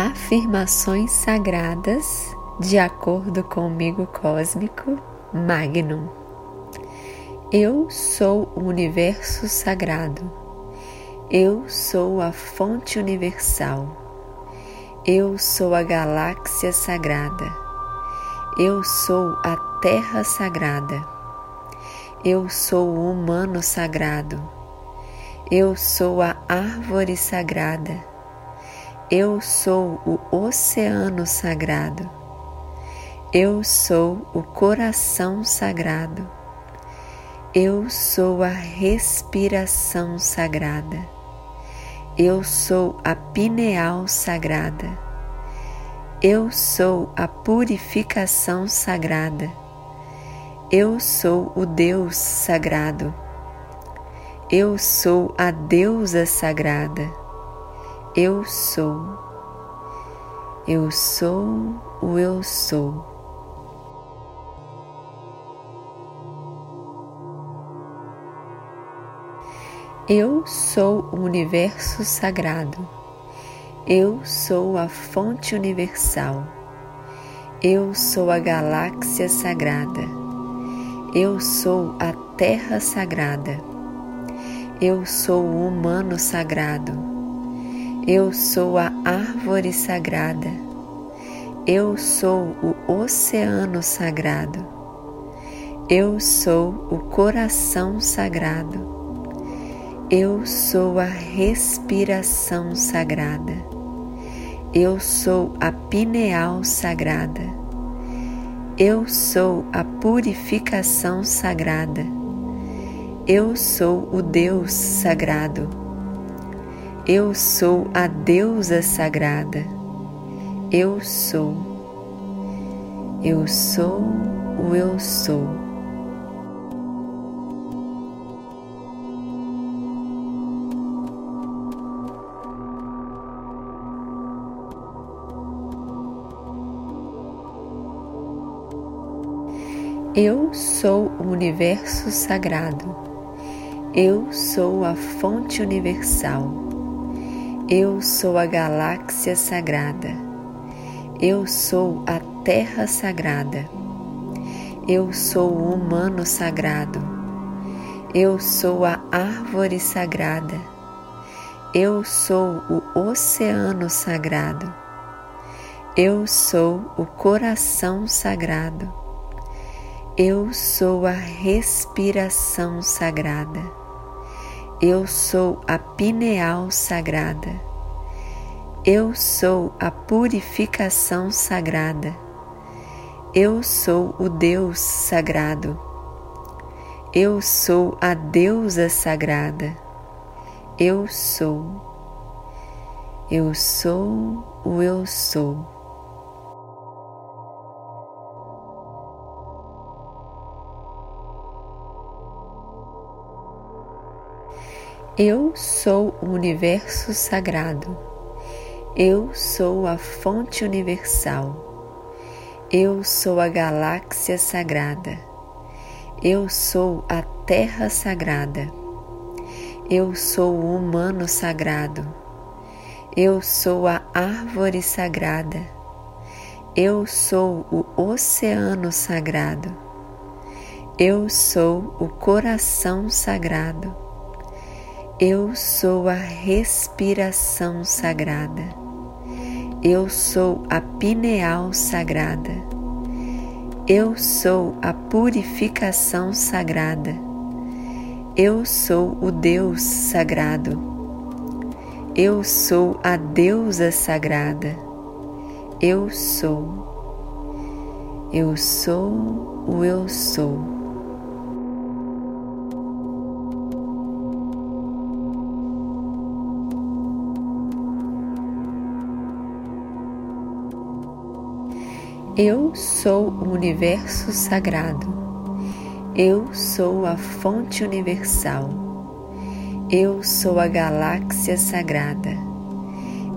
Afirmações sagradas de acordo com o cósmico Magnum. Eu sou o universo sagrado. Eu sou a fonte universal. Eu sou a galáxia sagrada. Eu sou a terra sagrada. Eu sou o humano sagrado. Eu sou a árvore sagrada. Eu sou o oceano sagrado. Eu sou o coração sagrado. Eu sou a respiração sagrada. Eu sou a pineal sagrada. Eu sou a purificação sagrada. Eu sou o Deus sagrado. Eu sou a deusa sagrada. Eu sou. Eu sou o eu sou. Eu sou o universo sagrado. Eu sou a fonte universal. Eu sou a galáxia sagrada. Eu sou a terra sagrada. Eu sou o humano sagrado. Eu sou a árvore sagrada. Eu sou o oceano sagrado. Eu sou o coração sagrado. Eu sou a respiração sagrada. Eu sou a pineal sagrada. Eu sou a purificação sagrada. Eu sou o Deus sagrado. Eu sou a deusa sagrada. Eu sou. Eu sou o eu sou. Eu sou o universo sagrado. Eu sou a fonte universal. Eu sou a galáxia sagrada. Eu sou a terra sagrada. Eu sou o humano sagrado. Eu sou a árvore sagrada. Eu sou o oceano sagrado. Eu sou o coração sagrado. Eu sou a respiração sagrada. Eu sou a pineal sagrada. Eu sou a purificação sagrada. Eu sou o Deus sagrado. Eu sou a deusa sagrada. Eu sou. Eu sou o eu sou. Eu sou o universo sagrado. Eu sou a fonte universal. Eu sou a galáxia sagrada. Eu sou a terra sagrada. Eu sou o humano sagrado. Eu sou a árvore sagrada. Eu sou o oceano sagrado. Eu sou o coração sagrado. Eu sou a respiração sagrada. Eu sou a pineal sagrada. Eu sou a purificação sagrada. Eu sou o Deus sagrado. Eu sou a deusa sagrada. Eu sou. Eu sou o eu sou. Eu sou o universo sagrado. Eu sou a fonte universal. Eu sou a galáxia sagrada.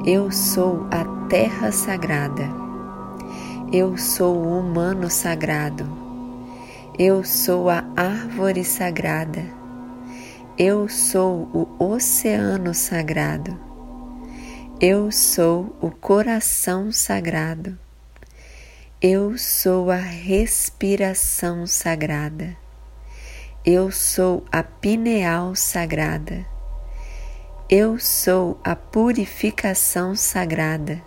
Eu sou a terra sagrada. Eu sou o humano sagrado. Eu sou a árvore sagrada. Eu sou o oceano sagrado. Eu sou o coração sagrado. Eu sou a respiração sagrada. Eu sou a pineal sagrada. Eu sou a purificação sagrada.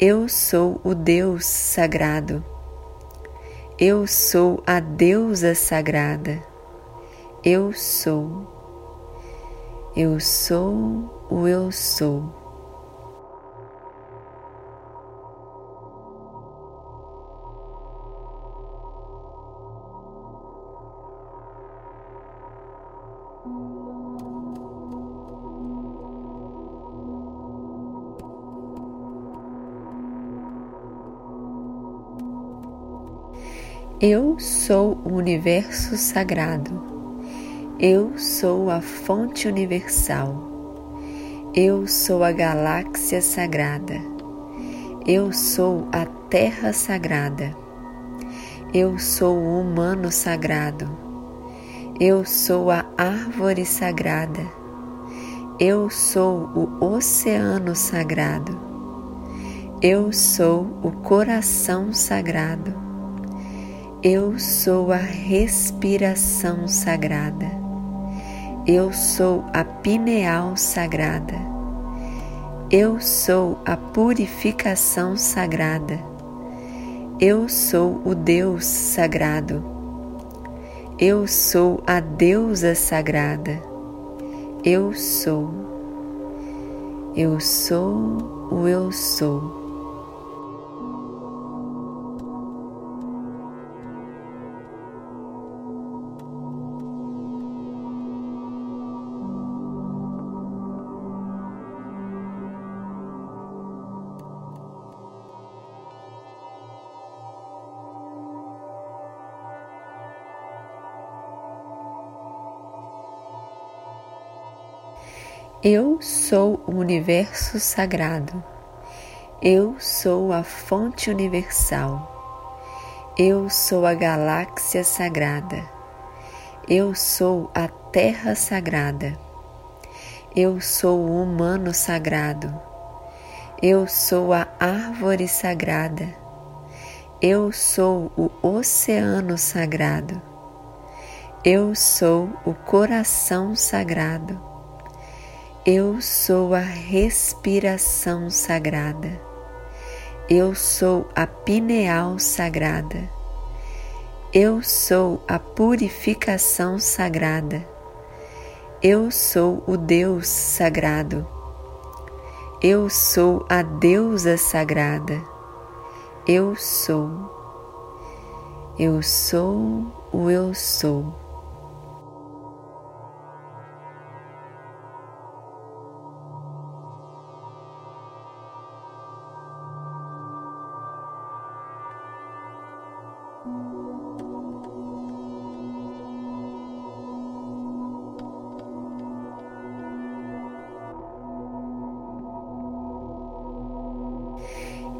Eu sou o Deus sagrado. Eu sou a deusa sagrada. Eu sou. Eu sou o eu sou. Eu sou o universo sagrado. Eu sou a fonte universal. Eu sou a galáxia sagrada. Eu sou a terra sagrada. Eu sou o humano sagrado. Eu sou a árvore sagrada. Eu sou o oceano sagrado. Eu sou o coração sagrado. Eu sou a respiração sagrada. Eu sou a pineal sagrada. Eu sou a purificação sagrada. Eu sou o Deus sagrado. Eu sou a deusa sagrada. Eu sou. Eu sou o eu sou. Eu sou o universo sagrado. Eu sou a fonte universal. Eu sou a galáxia sagrada. Eu sou a terra sagrada. Eu sou o humano sagrado. Eu sou a árvore sagrada. Eu sou o oceano sagrado. Eu sou o coração sagrado. Eu sou a respiração sagrada. Eu sou a pineal sagrada. Eu sou a purificação sagrada. Eu sou o Deus sagrado. Eu sou a deusa sagrada. Eu sou. Eu sou o eu sou.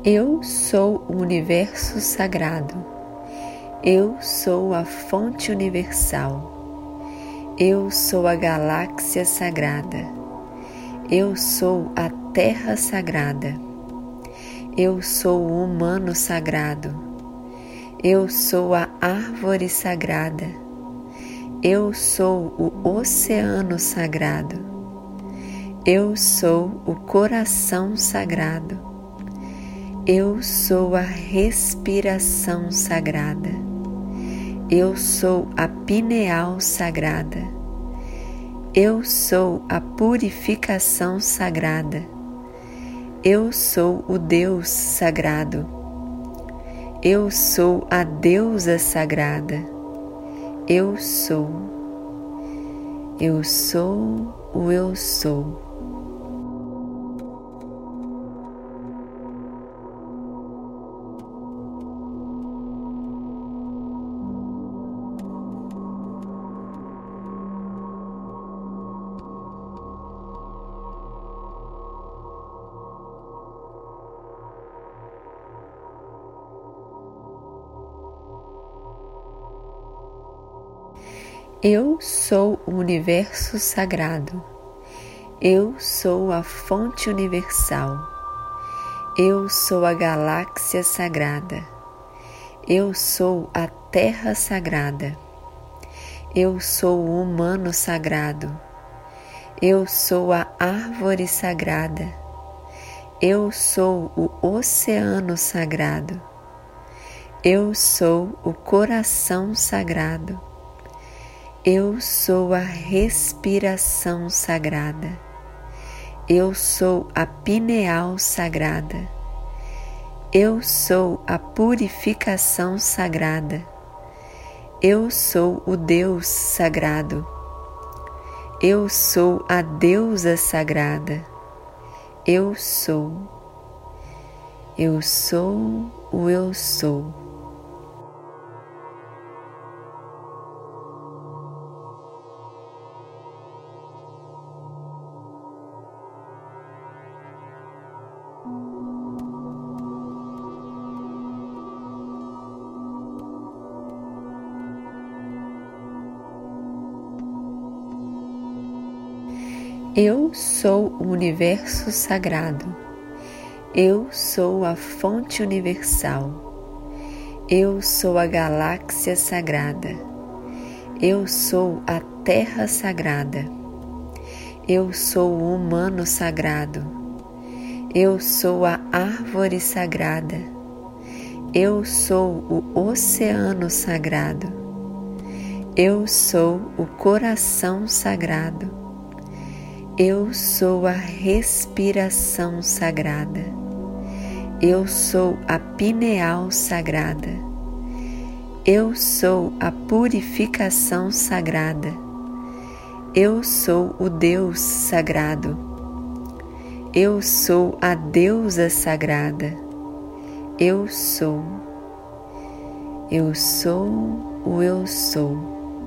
Eu sou o universo sagrado. Eu sou a fonte universal. Eu sou a galáxia sagrada. Eu sou a terra sagrada. Eu sou o humano sagrado. Eu sou a árvore sagrada. Eu sou o oceano sagrado. Eu sou o coração sagrado. Eu sou a respiração sagrada. Eu sou a pineal sagrada. Eu sou a purificação sagrada. Eu sou o Deus sagrado. Eu sou a deusa sagrada. Eu sou. Eu sou o eu sou. Eu sou o universo sagrado. Eu sou a fonte universal. Eu sou a galáxia sagrada. Eu sou a terra sagrada. Eu sou o humano sagrado. Eu sou a árvore sagrada. Eu sou o oceano sagrado. Eu sou o coração sagrado. Eu sou a respiração sagrada. Eu sou a pineal sagrada. Eu sou a purificação sagrada. Eu sou o Deus sagrado. Eu sou a deusa sagrada. Eu sou. Eu sou o eu sou. Eu sou o universo sagrado. Eu sou a fonte universal. Eu sou a galáxia sagrada. Eu sou a terra sagrada. Eu sou o humano sagrado. Eu sou a árvore sagrada. Eu sou o oceano sagrado. Eu sou o coração sagrado. Eu sou a respiração sagrada. Eu sou a pineal sagrada. Eu sou a purificação sagrada. Eu sou o Deus sagrado. Eu sou a deusa sagrada. Eu sou. Eu sou o eu sou.